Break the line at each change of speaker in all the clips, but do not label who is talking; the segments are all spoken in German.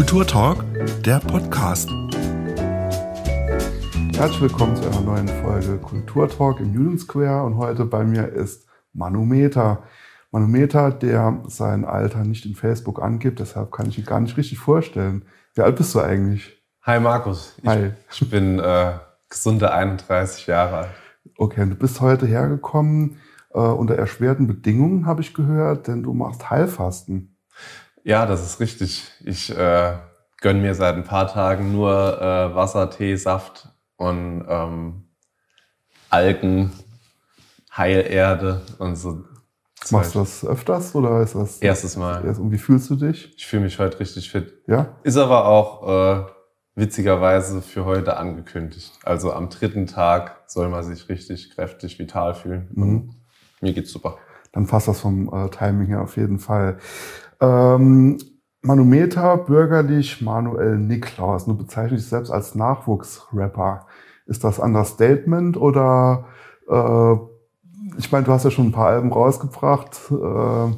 Kulturtalk, der Podcast.
Herzlich willkommen zu einer neuen Folge Kulturtalk im Union Square und heute bei mir ist Manometer. Manometer, der sein Alter nicht in Facebook angibt, deshalb kann ich ihn gar nicht richtig vorstellen. Wie alt bist du eigentlich?
Hi Markus. Ich,
Hi.
ich bin äh, gesunde 31 Jahre alt.
Okay, du bist heute hergekommen äh, unter erschwerten Bedingungen, habe ich gehört, denn du machst Heilfasten.
Ja, das ist richtig. Ich äh, gönne mir seit ein paar Tagen nur äh, Wasser, Tee, Saft und ähm, Algen, Heilerde und so.
Machst du das öfters oder ist das
Erstes Mal.
erst- Und wie fühlst du dich?
Ich fühle mich heute richtig fit.
Ja?
Ist aber auch äh, witzigerweise für heute angekündigt. Also am dritten Tag soll man sich richtig kräftig, vital fühlen.
Mhm.
Und mir geht's super.
Dann passt das vom äh, Timing her auf jeden Fall. Ähm, Manometer, bürgerlich Manuel Niklaus. Du bezeichnest dich selbst als Nachwuchsrapper. Ist das Understatement oder äh, ich meine, du hast ja schon ein paar Alben rausgebracht. Äh,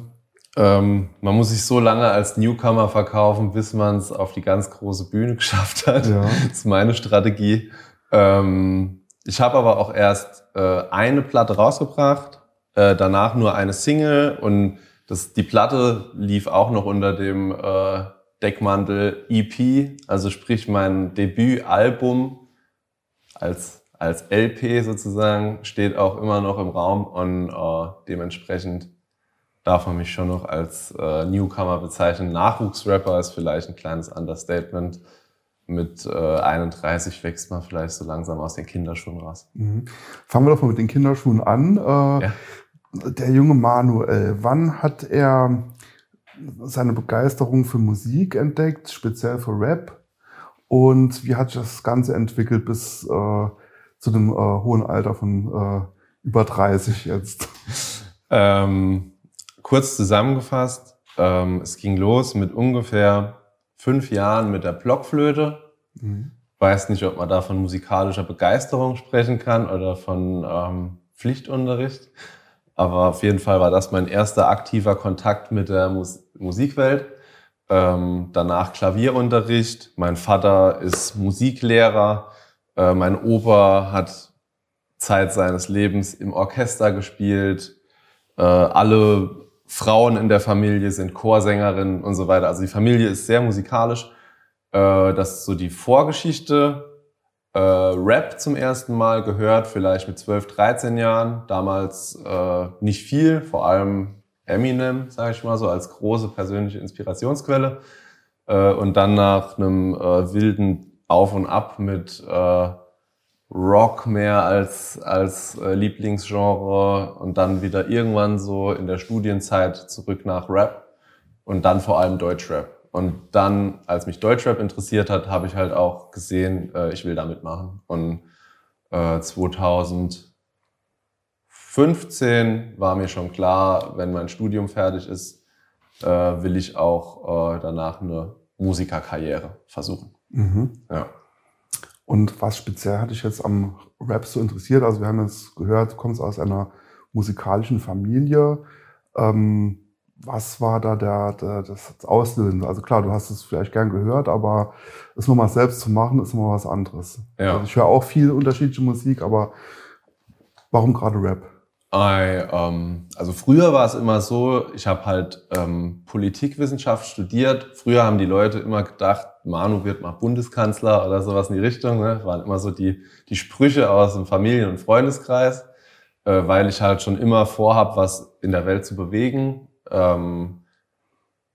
Ähm, man muss sich so lange als Newcomer verkaufen, bis man es auf die ganz große Bühne geschafft hat.
Ja.
Das ist meine Strategie. Ähm, ich habe aber auch erst äh, eine Platte rausgebracht, äh, danach nur eine Single und das, die Platte lief auch noch unter dem äh, Deckmantel EP, also sprich mein Debütalbum als, als LP sozusagen steht auch immer noch im Raum und äh, dementsprechend darf man mich schon noch als äh, Newcomer bezeichnen. Nachwuchsrapper ist vielleicht ein kleines Understatement. Mit äh, 31 wächst man vielleicht so langsam aus den Kinderschuhen raus.
mhm. Fangen wir doch mal mit den Kinderschuhen an. Äh,
Ja.
Der junge Manuel, wann hat er seine Begeisterung für Musik entdeckt, speziell für Rap? Und wie hat sich das Ganze entwickelt bis äh, zu dem äh, hohen Alter von äh, über 30 jetzt?
Ähm, kurz zusammengefasst, ähm, es ging los mit ungefähr fünf Jahren mit der Blockflöte.
Mhm.
Weiß nicht, ob man da von musikalischer Begeisterung sprechen kann oder von ähm, Pflichtunterricht. Aber auf jeden Fall war das mein erster aktiver Kontakt mit der Mus Musikwelt. Ähm, danach Klavierunterricht. Mein Vater ist Musiklehrer. Äh, mein Opa hat Zeit seines Lebens im Orchester gespielt. Äh, alle Frauen in der Familie sind Chorsängerinnen und so weiter. Also die Familie ist sehr musikalisch. Äh, das ist so die Vorgeschichte. Äh, Rap zum ersten Mal gehört, vielleicht mit 12, 13 Jahren. Damals äh, nicht viel, vor allem Eminem, sage ich mal so, als große persönliche Inspirationsquelle. Äh, und dann nach einem äh, wilden Auf und Ab mit äh, Rock mehr als, als äh, Lieblingsgenre und dann wieder irgendwann so in der Studienzeit zurück nach Rap und dann vor allem Deutschrap. Und dann, als mich Deutschrap interessiert hat, habe ich halt auch gesehen, äh, ich will da mitmachen. Und äh, 2015 war mir schon klar, wenn mein Studium fertig ist, äh, will ich auch äh, danach eine Musikerkarriere versuchen.
Mhm.
Ja.
Und was speziell hat dich jetzt am Rap so interessiert? Also wir haben jetzt gehört, du kommst aus einer musikalischen Familie. Ähm, was war da der, der, das Auslösende? Also klar, du hast es vielleicht gern gehört, aber es nochmal selbst zu machen, ist immer was anderes.
Ja.
Also ich höre auch viel unterschiedliche Musik, aber warum gerade Rap?
I, ähm, also früher war es immer so, ich habe halt ähm, Politikwissenschaft studiert. Früher haben die Leute immer gedacht, Manu wird mal Bundeskanzler oder sowas in die Richtung. Ne? Das waren immer so die, die Sprüche aus dem Familien- und Freundeskreis, äh, weil ich halt schon immer vorhab, was in der Welt zu bewegen. Ähm,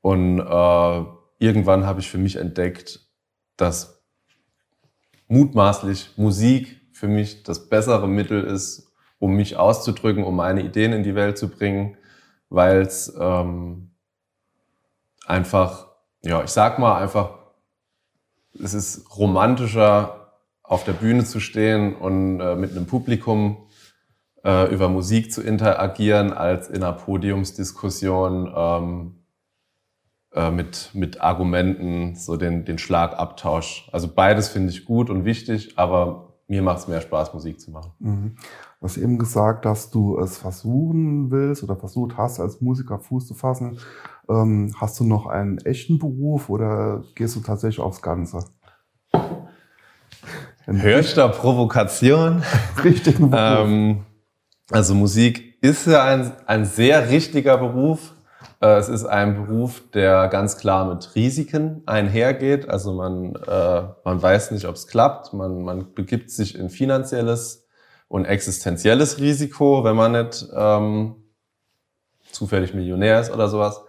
und äh, irgendwann habe ich für mich entdeckt, dass mutmaßlich Musik für mich das bessere Mittel ist, um mich auszudrücken, um meine Ideen in die Welt zu bringen, weil es ähm, einfach, ja, ich sag mal einfach, es ist romantischer, auf der Bühne zu stehen und äh, mit einem Publikum äh, über Musik zu interagieren, als in einer Podiumsdiskussion ähm, äh, mit, mit Argumenten, so den, den Schlagabtausch. Also beides finde ich gut und wichtig, aber mir macht es mehr Spaß, Musik zu machen.
Mhm. Du hast eben gesagt, dass du es versuchen willst oder versucht hast, als Musiker Fuß zu fassen. Ähm, hast du noch einen echten Beruf oder gehst du tatsächlich aufs Ganze?
Höchster Provokation.
Richtigen
Beruf. Ähm, also Musik ist ja ein, ein sehr richtiger Beruf. Äh, es ist ein Beruf, der ganz klar mit Risiken einhergeht. Also man, äh, man weiß nicht, ob es klappt. Man, man begibt sich in finanzielles und existenzielles Risiko, wenn man nicht ähm, zufällig Millionär ist oder sowas.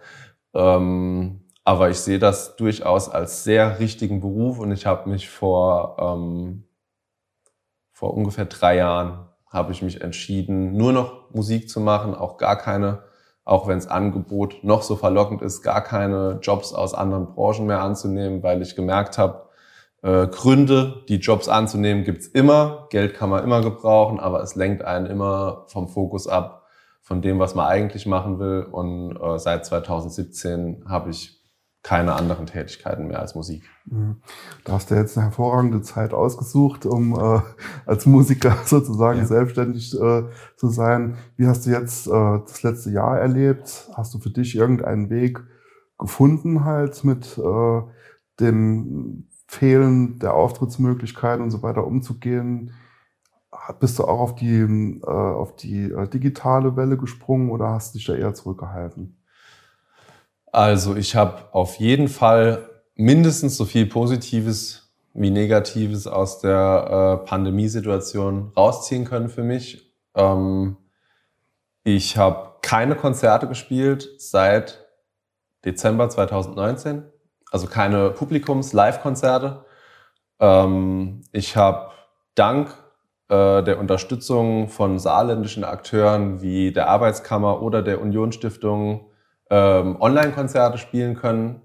Ähm, aber ich sehe das durchaus als sehr richtigen Beruf und ich habe mich vor, ähm, vor ungefähr drei Jahren habe ich mich entschieden, nur noch Musik zu machen, auch gar keine, auch wenn das Angebot noch so verlockend ist, gar keine Jobs aus anderen Branchen mehr anzunehmen, weil ich gemerkt habe, äh, Gründe, die Jobs anzunehmen, gibt's immer. Geld kann man immer gebrauchen, aber es lenkt einen immer vom Fokus ab, von dem, was man eigentlich machen will. Und äh, seit 2017 habe ich keine anderen Tätigkeiten mehr als Musik.
Mhm. Da hast du jetzt eine hervorragende Zeit ausgesucht, um äh, als Musiker sozusagen ja. selbstständig äh, zu sein. Wie hast du jetzt äh, das letzte Jahr erlebt? Hast du für dich irgendeinen Weg gefunden halt mit äh, dem Fehlen der Auftrittsmöglichkeiten und so weiter umzugehen? Bist du auch auf die, äh, auf die äh, digitale Welle gesprungen oder hast du dich da eher zurückgehalten?
Also ich habe auf jeden Fall mindestens so viel Positives wie Negatives aus der äh, Pandemiesituation rausziehen können für mich. Ähm, ich habe keine Konzerte gespielt seit Dezember 2019, also keine Publikums-Live-Konzerte. Ähm, ich habe dank äh, der Unterstützung von saarländischen Akteuren wie der Arbeitskammer oder der Unionsstiftung ähm, Online-Konzerte spielen können.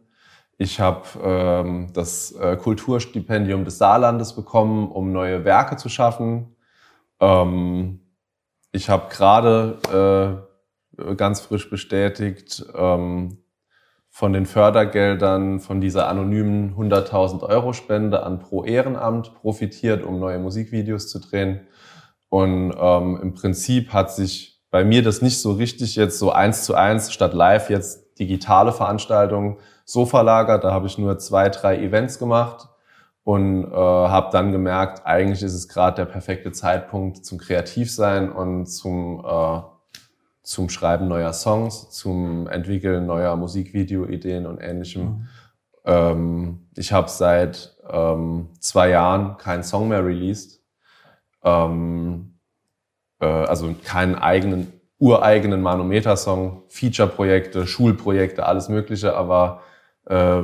Ich habe ähm, das äh, Kulturstipendium des Saarlandes bekommen, um neue Werke zu schaffen. Ähm, ich habe gerade äh, ganz frisch bestätigt ähm, von den Fördergeldern von dieser anonymen 100.000 Euro Spende an Pro Ehrenamt profitiert, um neue Musikvideos zu drehen. Und ähm, im Prinzip hat sich bei mir das nicht so richtig jetzt so eins zu eins statt live jetzt digitale Veranstaltungen so verlagert. Da habe ich nur zwei, drei Events gemacht und äh, habe dann gemerkt, eigentlich ist es gerade der perfekte Zeitpunkt zum Kreativsein und zum, äh, zum Schreiben neuer Songs, zum Entwickeln neuer Musikvideo-Ideen und ähnlichem. Mhm. Ähm, ich habe seit ähm, zwei Jahren keinen Song mehr released. Ähm, äh, also keinen eigenen, ureigenen Manometer-Song, Feature-Projekte, Schulprojekte, alles Mögliche, aber äh,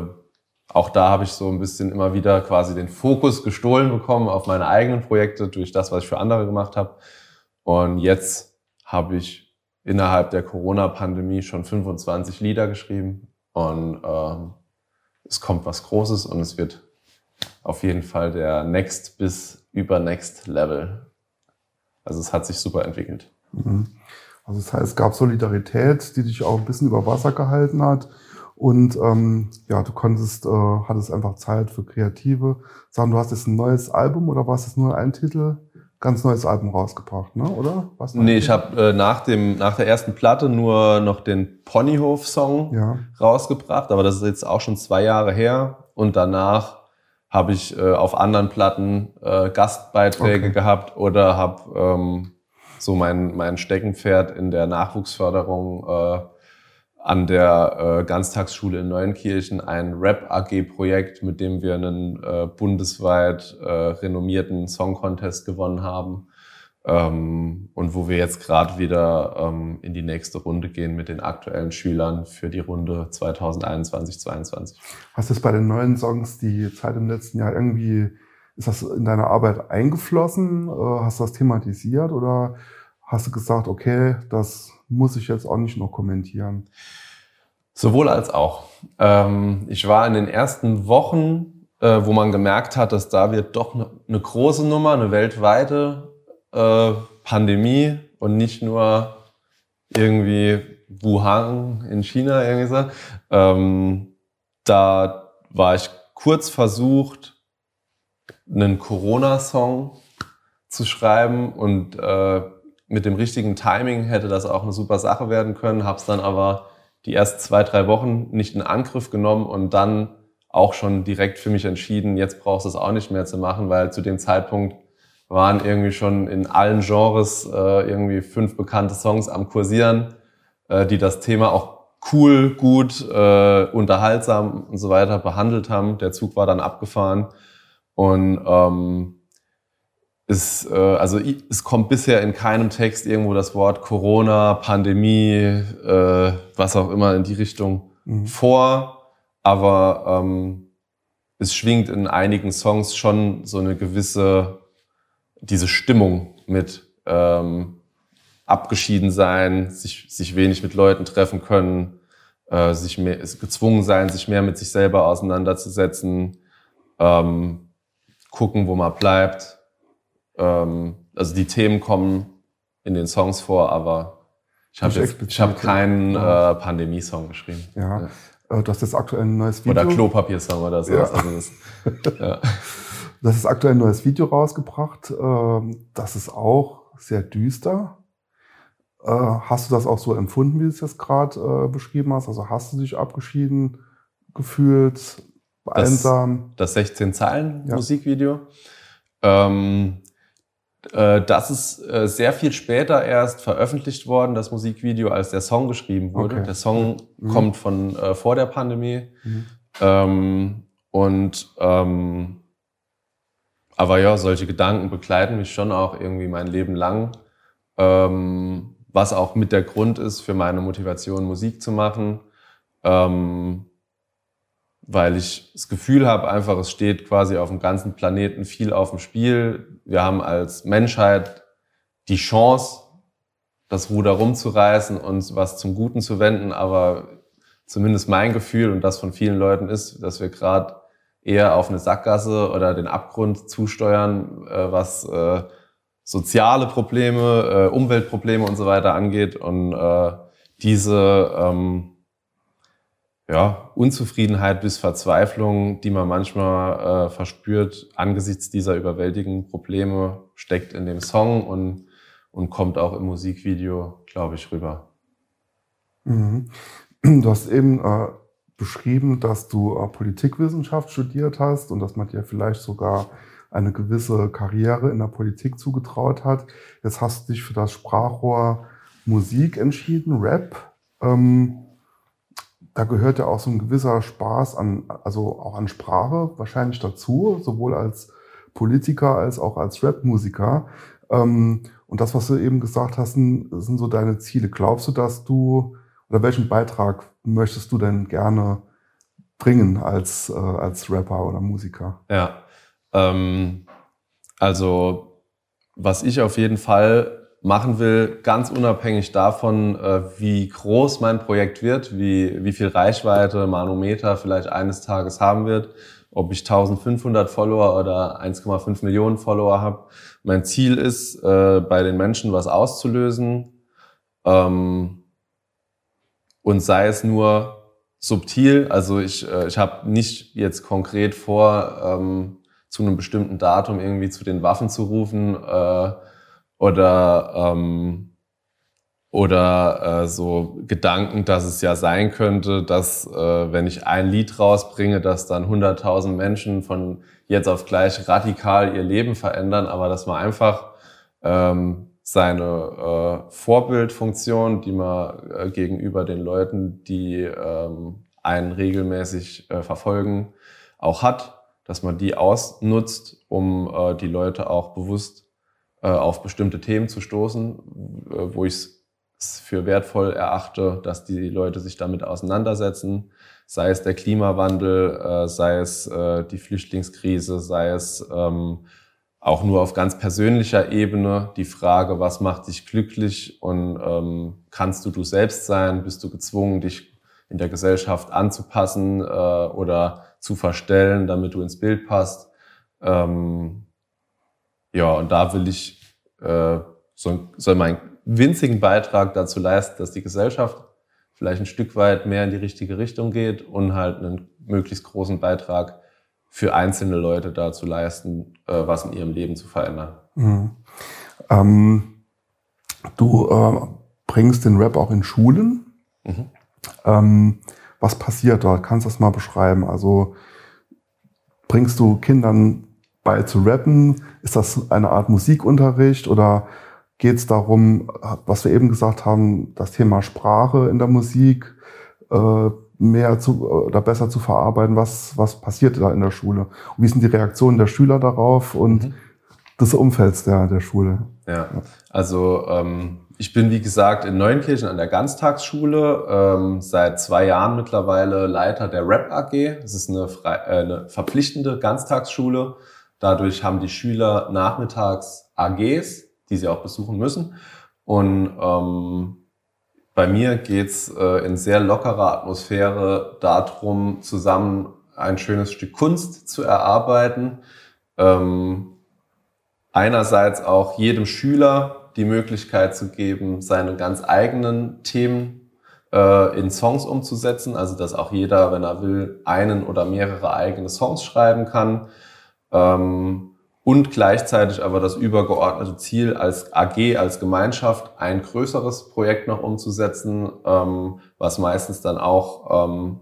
auch da habe ich so ein bisschen immer wieder quasi den Fokus gestohlen bekommen auf meine eigenen Projekte durch das, was ich für andere gemacht habe. Und jetzt habe ich innerhalb der Corona-Pandemie schon 25 Lieder geschrieben und ähm, es kommt was Großes und es wird auf jeden Fall der Next bis über Next Level also es hat sich super entwickelt.
Mhm. Also das heißt, es gab Solidarität, die dich auch ein bisschen über Wasser gehalten hat. Und ähm, ja, du konntest, äh, hattest einfach Zeit für kreative Sachen. Du hast jetzt ein neues Album oder war es jetzt nur ein Titel? Ganz neues Album rausgebracht, ne? oder?
Was nee, ich habe äh, nach, dem, nach der ersten Platte nur noch den Ponyhof-Song ja. rausgebracht, aber das ist jetzt auch schon zwei Jahre her. Und danach habe ich äh, auf anderen Platten äh, Gastbeiträge okay. gehabt oder habe ähm, so mein, mein Steckenpferd in der Nachwuchsförderung äh, an der äh, Ganztagsschule in Neuenkirchen ein Rap-AG-Projekt, mit dem wir einen äh, bundesweit äh, renommierten Song Contest gewonnen haben. Ähm, und wo wir jetzt gerade wieder ähm, in die nächste Runde gehen mit den aktuellen Schülern für die Runde 2021-22.
Hast du es bei den neuen Songs die Zeit im letzten Jahr irgendwie, ist das in deine Arbeit eingeflossen? Äh, hast du das thematisiert oder hast du gesagt, okay, das muss ich jetzt auch nicht noch kommentieren?
Sowohl als auch. Ähm, ich war in den ersten Wochen, äh, wo man gemerkt hat, dass da wird doch eine große Nummer, eine weltweite äh, Pandemie und nicht nur irgendwie Wuhan in China irgendwie so. Ähm, da war ich kurz versucht, einen Corona-Song zu schreiben und äh, mit dem richtigen Timing hätte das auch eine super Sache werden können, habe es dann aber die ersten zwei, drei Wochen nicht in Angriff genommen und dann auch schon direkt für mich entschieden, jetzt brauchst du es auch nicht mehr zu machen, weil zu dem Zeitpunkt waren irgendwie schon in allen Genres äh, irgendwie fünf bekannte Songs am Kursieren, äh, die das Thema auch cool, gut, äh, unterhaltsam und so weiter behandelt haben. Der Zug war dann abgefahren und ähm, ist, äh, also es kommt bisher in keinem Text irgendwo das Wort Corona, Pandemie, äh, was auch immer in die Richtung mhm. vor, aber ähm, es schwingt in einigen Songs schon so eine gewisse, diese Stimmung mit ähm, abgeschieden sein, sich, sich wenig mit Leuten treffen können, äh, sich mehr, gezwungen sein, sich mehr mit sich selber auseinanderzusetzen, ähm, gucken, wo man bleibt ähm, also die Themen kommen in den Songs vor, aber ich habe hab keinen äh, Pandemie-Song geschrieben.
Ja. ja. Äh, du hast jetzt aktuell ein neues
Video. Oder Klopapier-Song oder so. Ja. Also
das, ja. Das ist aktuell ein neues Video rausgebracht. Ähm, das ist auch sehr düster. Äh, hast du das auch so empfunden, wie du es jetzt gerade äh, beschrieben hast? Also hast du dich abgeschieden gefühlt,
einsam? Das, das 16 Zeilen Musikvideo. Ähm, äh, das ist äh, sehr viel später erst veröffentlicht worden, das Musikvideo, als der Song geschrieben wurde. Okay. Der Song mhm. kommt von äh, vor der Pandemie. Mhm. Ähm, und ähm, aber ja, solche Gedanken begleiten mich schon auch irgendwie mein Leben lang. Ähm, was auch mit der Grund ist für meine Motivation, Musik zu machen. Ähm, weil ich das Gefühl habe, einfach, es steht quasi auf dem ganzen Planeten viel auf dem Spiel. Wir haben als Menschheit die Chance, das Ruder rumzureißen und was zum Guten zu wenden, aber zumindest mein Gefühl und das von vielen Leuten ist, dass wir gerade eher auf eine Sackgasse oder den Abgrund zusteuern, äh, was äh, soziale Probleme, äh, Umweltprobleme und so weiter angeht. Und äh, diese ähm, ja, Unzufriedenheit bis Verzweiflung, die man manchmal äh, verspürt angesichts dieser überwältigenden Probleme, steckt in dem Song und, und kommt auch im Musikvideo, glaube ich, rüber.
Mhm. Du hast eben äh, beschrieben, dass du äh, Politikwissenschaft studiert hast und dass man dir vielleicht sogar eine gewisse Karriere in der Politik zugetraut hat. Jetzt hast du dich für das Sprachrohr Musik entschieden, Rap. Ähm, da gehört ja auch so ein gewisser Spaß an, also auch an Sprache wahrscheinlich dazu, sowohl als Politiker als auch als Rap-Musiker. Ähm, und das, was du eben gesagt hast, sind, sind so deine Ziele. Glaubst du, dass du, oder welchen Beitrag möchtest du denn gerne bringen als, äh, als Rapper oder Musiker?
Ja, ähm, also was ich auf jeden Fall machen will, ganz unabhängig davon, äh, wie groß mein Projekt wird, wie, wie viel Reichweite Manometer vielleicht eines Tages haben wird, ob ich 1500 Follower oder 1,5 Millionen Follower habe. Mein Ziel ist, äh, bei den Menschen was auszulösen ähm, und sei es nur subtil. Also ich, äh, ich habe nicht jetzt konkret vor, ähm, zu einem bestimmten Datum irgendwie zu den Waffen zu rufen oder, ähm, oder äh, so Gedanken, dass es ja sein könnte, dass äh, wenn ich ein Lied rausbringe, dass dann 100.000 Menschen von jetzt auf gleich radikal ihr Leben verändern, aber dass man einfach ähm, seine äh, Vorbildfunktion, die man äh, gegenüber den Leuten, die ähm, einen regelmäßig äh, verfolgen, auch hat, dass man die ausnutzt, um äh, die Leute auch bewusst äh, auf bestimmte Themen zu stoßen, äh, wo ich es für wertvoll erachte, dass die Leute sich damit auseinandersetzen, sei es der Klimawandel, äh, sei es die Flüchtlingskrise, sei es ähm, auch nur auf ganz persönlicher Ebene die Frage, was macht dich glücklich und ähm, kannst du du selbst sein? Bist du gezwungen, dich in der Gesellschaft anzupassen oder zu verstellen, damit du ins Bild passt? Ähm, ja, und da will ich äh, so, soll meinen winzigen Beitrag dazu leisten, dass die Gesellschaft vielleicht ein Stück weit mehr in die richtige Richtung geht und halt einen möglichst großen Beitrag für einzelne Leute dazu leisten, äh, was in ihrem Leben zu verändern. Mhm.
Ähm, Du äh, bringst den Rap auch in Schulen. Mhm. Ähm, was passiert dort? Kannst du das mal beschreiben? Also bringst du Kindern bei zu rappen? Ist das eine Art Musikunterricht oder geht es darum, was wir eben gesagt haben, das Thema Sprache in der Musik äh, mehr zu oder besser zu verarbeiten? Was, was passiert da in der Schule? Und wie sind die Reaktionen der Schüler darauf und mhm. des Umfelds der, der Schule?
Ja, also ähm, ich bin, wie gesagt, in Neunkirchen an der Ganztagsschule, ähm, seit zwei Jahren mittlerweile Leiter der Rap AG. Das ist eine, frei, äh, eine verpflichtende Ganztagsschule. Dadurch haben die Schüler nachmittags AGs, die sie auch besuchen müssen. Und ähm, bei mir geht's äh, in sehr lockerer Atmosphäre darum, zusammen ein schönes Stück Kunst zu erarbeiten. Ähm, einerseits auch jedem Schüler die Möglichkeit zu geben, seine ganz eigenen Themen äh, in Songs umzusetzen. Also dass auch jeder, wenn er will, einen oder mehrere eigene Songs schreiben kann. Ähm, und gleichzeitig aber das übergeordnete Ziel als AG, als Gemeinschaft, ein größeres Projekt noch umzusetzen, ähm, was meistens dann auch ähm,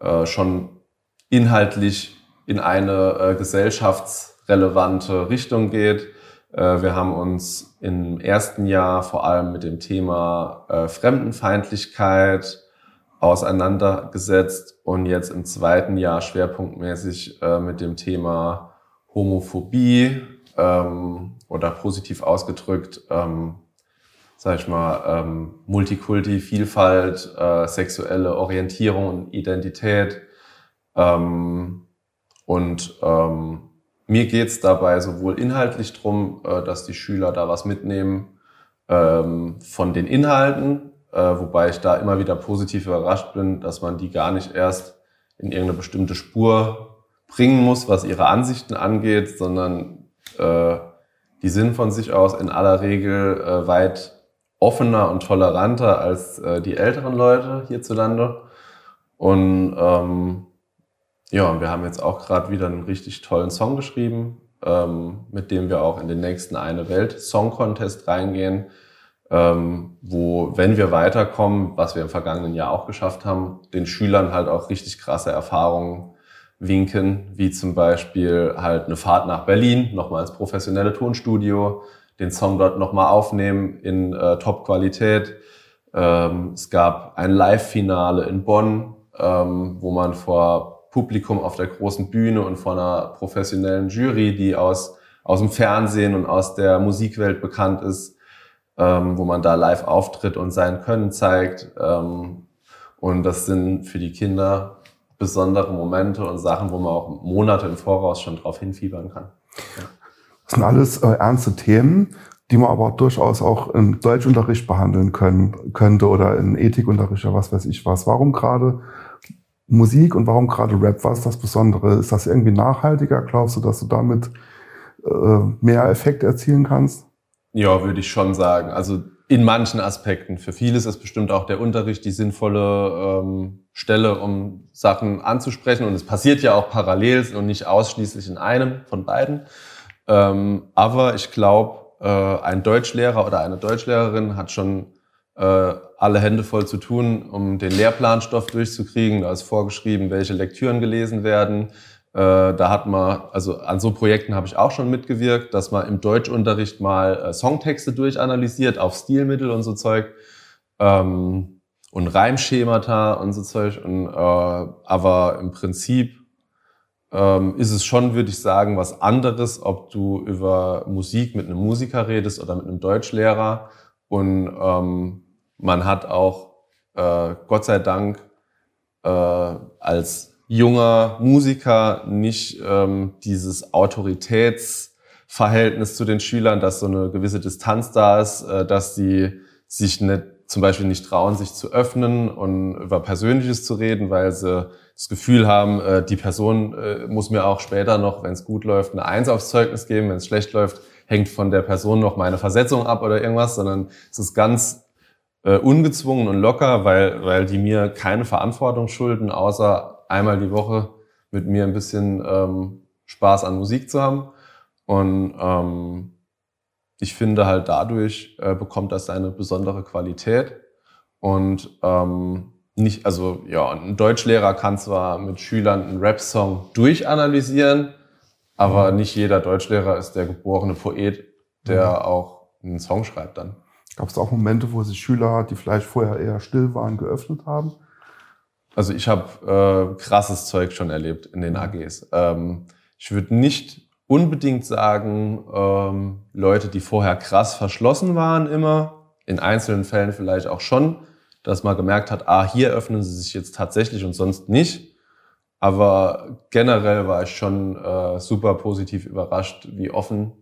äh, schon inhaltlich in eine äh, gesellschaftsrelevante Richtung geht. Äh, wir haben uns im ersten Jahr vor allem mit dem Thema äh, Fremdenfeindlichkeit auseinandergesetzt und jetzt im zweiten Jahr schwerpunktmäßig äh, mit dem Thema Homophobie ähm, oder positiv ausgedrückt, ähm, sag ich mal, ähm, Multikulti, Vielfalt, äh, sexuelle Orientierung und Identität. Ähm, und ähm, mir geht's dabei sowohl inhaltlich drum, äh, dass die Schüler da was mitnehmen ähm, von den Inhalten, äh, wobei ich da immer wieder positiv überrascht bin, dass man die gar nicht erst in irgendeine bestimmte Spur bringen muss, was ihre Ansichten angeht, sondern äh, die sind von sich aus in aller Regel äh, weit offener und toleranter als äh, die älteren Leute hierzulande. Und ähm, ja, wir haben jetzt auch gerade wieder einen richtig tollen Song geschrieben, ähm, mit dem wir auch in den nächsten Eine Welt Song Contest reingehen, ähm, wo, wenn wir weiterkommen, was wir im vergangenen Jahr auch geschafft haben, den Schülern halt auch richtig krasse Erfahrungen winken, wie zum Beispiel halt eine Fahrt nach Berlin, nochmal ins professionelle Tonstudio, den Song dort nochmal aufnehmen in äh, Top-Qualität. Ähm, es gab ein Live-Finale in Bonn, ähm, wo man vor Publikum auf der großen Bühne und vor einer professionellen Jury, die aus, aus dem Fernsehen und aus der Musikwelt bekannt ist, ähm, wo man da live auftritt und sein Können zeigt. Ähm, und das sind für die Kinder besondere Momente und Sachen, wo man auch Monate im Voraus schon drauf hinfiebern kann. Ja.
Das sind alles äh, ernste Themen, die man aber durchaus auch im Deutschunterricht behandeln können, könnte oder in Ethikunterricht oder was weiß ich was. Warum gerade Musik und warum gerade Rap? Was ist das Besondere? Ist das irgendwie nachhaltiger? Glaubst du, dass du damit äh, mehr Effekt erzielen kannst?
Ja, würde ich schon sagen. Also in manchen Aspekten. Für viele ist es bestimmt auch der Unterricht die sinnvolle ähm, Stelle, um Sachen anzusprechen. Und es passiert ja auch parallel und nicht ausschließlich in einem von beiden. Ähm, aber ich glaube, äh, ein Deutschlehrer oder eine Deutschlehrerin hat schon äh, alle Hände voll zu tun, um den Lehrplanstoff durchzukriegen. Da ist vorgeschrieben, welche Lektüren gelesen werden. Äh, da hat man, also an so Projekten habe ich auch schon mitgewirkt, dass man im Deutschunterricht mal äh, Songtexte durchanalysiert auf Stilmittel und so Zeug. Ähm, und Reimschemata und so Zeug. Und, äh, aber im Prinzip ähm, ist es schon, würde ich sagen, was anderes, ob du über Musik mit einem Musiker redest oder mit einem Deutschlehrer. Und ähm, man hat auch, äh, Gott sei Dank, äh, als junger Musiker nicht ähm, dieses Autoritätsverhältnis zu den Schülern, dass so eine gewisse Distanz da ist, äh, dass sie sich nicht, zum Beispiel nicht trauen, sich zu öffnen und über Persönliches zu reden, weil sie das Gefühl haben, äh, die Person äh, muss mir auch später noch, wenn es gut läuft, eine Eins aufs Zeugnis geben, wenn es schlecht läuft, hängt von der Person noch meine Versetzung ab oder irgendwas, sondern es ist ganz äh, ungezwungen und locker, weil, weil die mir keine Verantwortung schulden, außer einmal die Woche mit mir ein bisschen ähm, Spaß an Musik zu haben. Und ähm, ich finde halt dadurch äh, bekommt das seine besondere Qualität und ähm, nicht, also ja, ein Deutschlehrer kann zwar mit Schülern einen Rap-Song durchanalysieren, aber mhm. nicht jeder Deutschlehrer ist der geborene Poet, der mhm. auch einen Song schreibt dann.
Gab es auch Momente, wo sich Schüler, die vielleicht vorher eher still waren, geöffnet haben?
Also ich habe äh, krasses Zeug schon erlebt in den AGs. Ähm, ich würde nicht unbedingt sagen, ähm, Leute, die vorher krass verschlossen waren immer, in einzelnen Fällen vielleicht auch schon, dass man gemerkt hat, ah, hier öffnen sie sich jetzt tatsächlich und sonst nicht. Aber generell war ich schon äh, super positiv überrascht, wie offen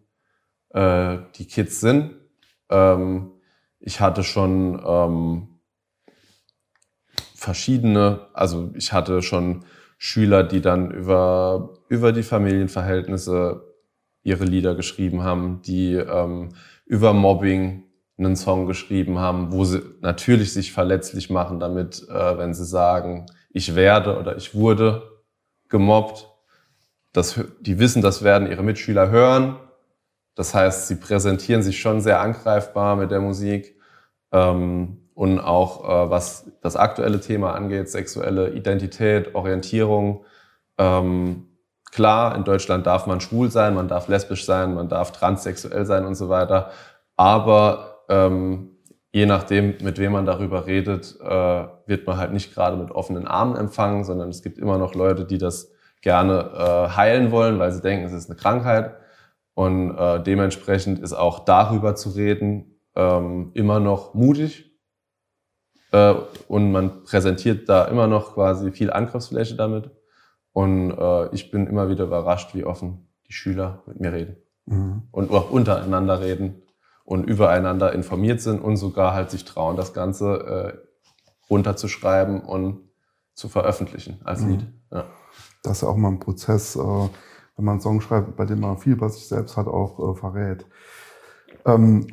äh, die Kids sind. Ähm, ich hatte schon ähm, verschiedene, also ich hatte schon Schüler, die dann über, über die Familienverhältnisse ihre Lieder geschrieben haben, die ähm, über Mobbing einen Song geschrieben haben, wo sie natürlich sich verletzlich machen damit, äh, wenn sie sagen, ich werde oder ich wurde gemobbt. Das, die wissen, das werden ihre Mitschüler hören. Das heißt, sie präsentieren sich schon sehr angreifbar mit der Musik. Ähm, und auch äh, was das aktuelle Thema angeht, sexuelle Identität, Orientierung. Ähm, klar, in Deutschland darf man schwul sein, man darf lesbisch sein, man darf transsexuell sein und so weiter. Aber ähm, je nachdem, mit wem man darüber redet, äh, wird man halt nicht gerade mit offenen Armen empfangen, sondern es gibt immer noch Leute, die das gerne äh, heilen wollen, weil sie denken, es ist eine Krankheit. Und äh, dementsprechend ist auch darüber zu reden ähm, immer noch mutig. Äh, und man präsentiert da immer noch quasi viel Angriffsfläche damit. Und äh, ich bin immer wieder überrascht, wie offen die Schüler mit mir reden. Mhm. Und auch untereinander reden und übereinander informiert sind und sogar halt sich trauen, das Ganze äh, runterzuschreiben und zu veröffentlichen als mhm. Lied. Ja.
Das ist ja auch mal ein Prozess, äh, wenn man einen Song schreibt, bei dem man viel bei sich selbst hat, auch äh, verrät. Ähm,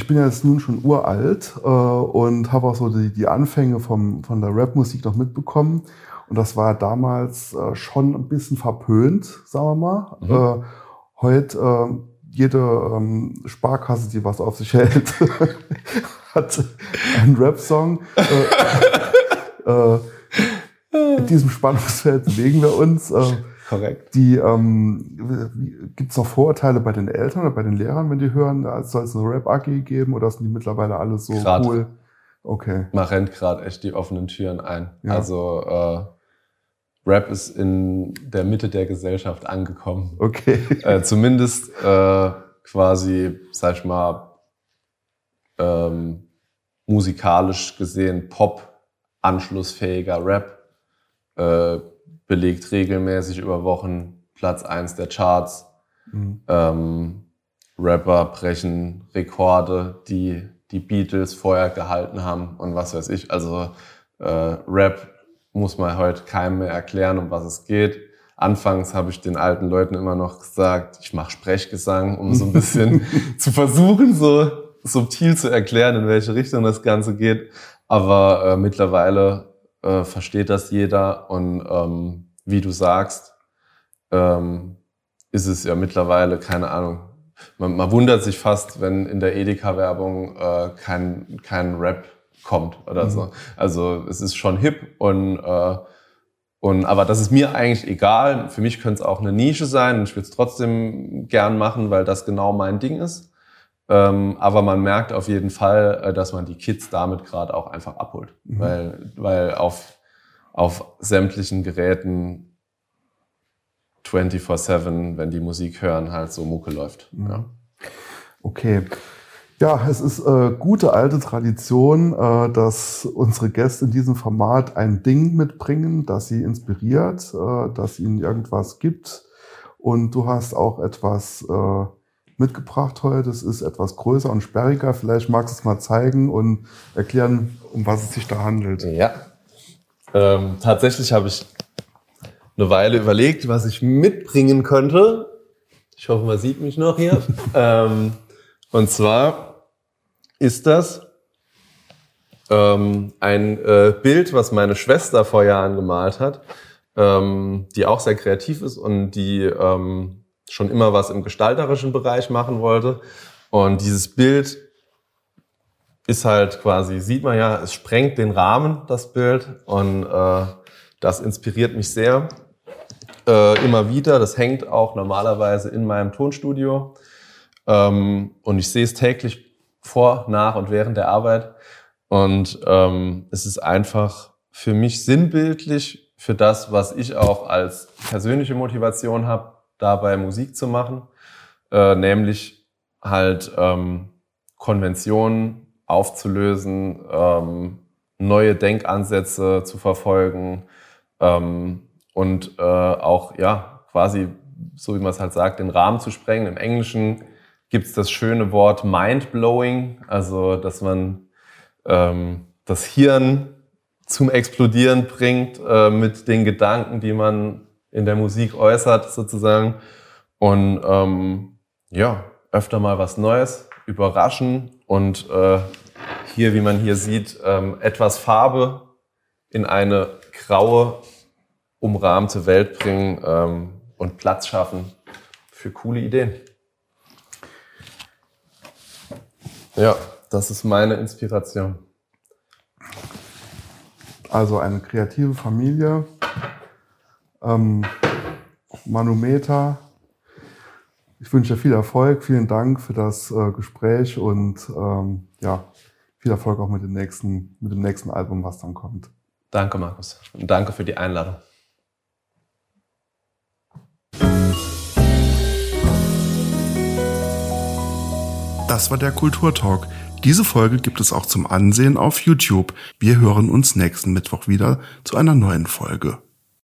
ich bin ja jetzt nun schon uralt äh, und habe auch so die, die Anfänge vom, von der Rapmusik noch mitbekommen. Und das war damals äh, schon ein bisschen verpönt, sagen wir mal. Mhm. Äh, heute äh, jede ähm, Sparkasse, die was auf sich hält, hat einen Rap-Song. Äh, äh, in diesem Spannungsfeld bewegen wir uns.
Korrekt.
Die ähm, gibt es noch Vorurteile bei den Eltern oder bei den Lehrern, wenn die hören, soll es eine Rap-AG geben oder sind die mittlerweile alle so grad, cool?
Okay. Man rennt gerade echt die offenen Türen ein. Ja. Also äh, Rap ist in der Mitte der Gesellschaft angekommen.
Okay.
Äh, zumindest äh, quasi, sag ich mal, ähm, musikalisch gesehen Pop, anschlussfähiger Rap, äh, belegt regelmäßig über Wochen Platz eins der Charts. Mhm. Ähm, Rapper brechen Rekorde, die die Beatles vorher gehalten haben und was weiß ich. Also äh, Rap muss man heute keinem mehr erklären, um was es geht. Anfangs habe ich den alten Leuten immer noch gesagt, ich mache Sprechgesang, um so ein bisschen zu versuchen, so subtil zu erklären, in welche Richtung das Ganze geht. Aber äh, mittlerweile äh, versteht das jeder und ähm, wie du sagst, ähm, ist es ja mittlerweile, keine Ahnung, man, man wundert sich fast, wenn in der Edeka-Werbung äh, kein, kein Rap kommt oder mhm. so. Also es ist schon hip und, äh, und aber das ist mir eigentlich egal. Für mich könnte es auch eine Nische sein und ich würde es trotzdem gern machen, weil das genau mein Ding ist. Ähm, aber man merkt auf jeden Fall, äh, dass man die Kids damit gerade auch einfach abholt. Mhm. Weil, weil auf, auf sämtlichen Geräten 24-7, wenn die Musik hören, halt so Mucke läuft. Mhm. Ja.
Okay. Ja, es ist äh, gute alte Tradition, äh, dass unsere Gäste in diesem Format ein Ding mitbringen, das sie inspiriert, äh, das ihnen irgendwas gibt. Und du hast auch etwas äh, mitgebracht heute. Es ist etwas größer und sperriger. Vielleicht magst du es mal zeigen und erklären, um was es sich da handelt.
Ja. Ähm, tatsächlich habe ich eine Weile überlegt, was ich mitbringen könnte. Ich hoffe, man sieht mich noch hier. ähm, und zwar ist das ähm, ein äh, Bild, was meine Schwester vor Jahren gemalt hat, ähm, die auch sehr kreativ ist und die ähm, schon immer was im gestalterischen Bereich machen wollte. Und dieses Bild ist halt quasi, sieht man ja, es sprengt den Rahmen, das Bild. Und äh, das inspiriert mich sehr. Äh, immer wieder. Das hängt auch normalerweise in meinem Tonstudio. Ähm, und ich sehe es täglich vor, nach und während der Arbeit. Und ähm, es ist einfach für mich sinnbildlich für das, was ich auch als persönliche Motivation habe, dabei Musik zu machen. Äh, nämlich halt ähm, Konventionen aufzulösen, ähm, neue Denkansätze zu verfolgen ähm, und äh, auch ja quasi, so wie man es halt sagt, den Rahmen zu sprengen. Im Englischen gibt es das schöne Wort mind-blowing, also dass man ähm, das Hirn zum Explodieren bringt äh, mit den Gedanken, die man in der Musik äußert sozusagen. Und ähm, ja, öfter mal was Neues, überraschen und äh, hier, wie man hier sieht, ähm, etwas Farbe in eine graue, umrahmte Welt bringen ähm, und Platz schaffen für coole Ideen. Ja, das ist meine Inspiration.
Also eine kreative Familie, ähm, Manometer. Ich wünsche dir viel Erfolg, vielen Dank für das äh, Gespräch und ähm, ja, viel Erfolg auch mit dem, nächsten, mit dem nächsten Album, was dann kommt.
Danke, Markus. Und danke für die Einladung.
Das war der Kulturtalk. Diese Folge gibt es auch zum Ansehen auf YouTube. Wir hören uns nächsten Mittwoch wieder zu einer neuen Folge.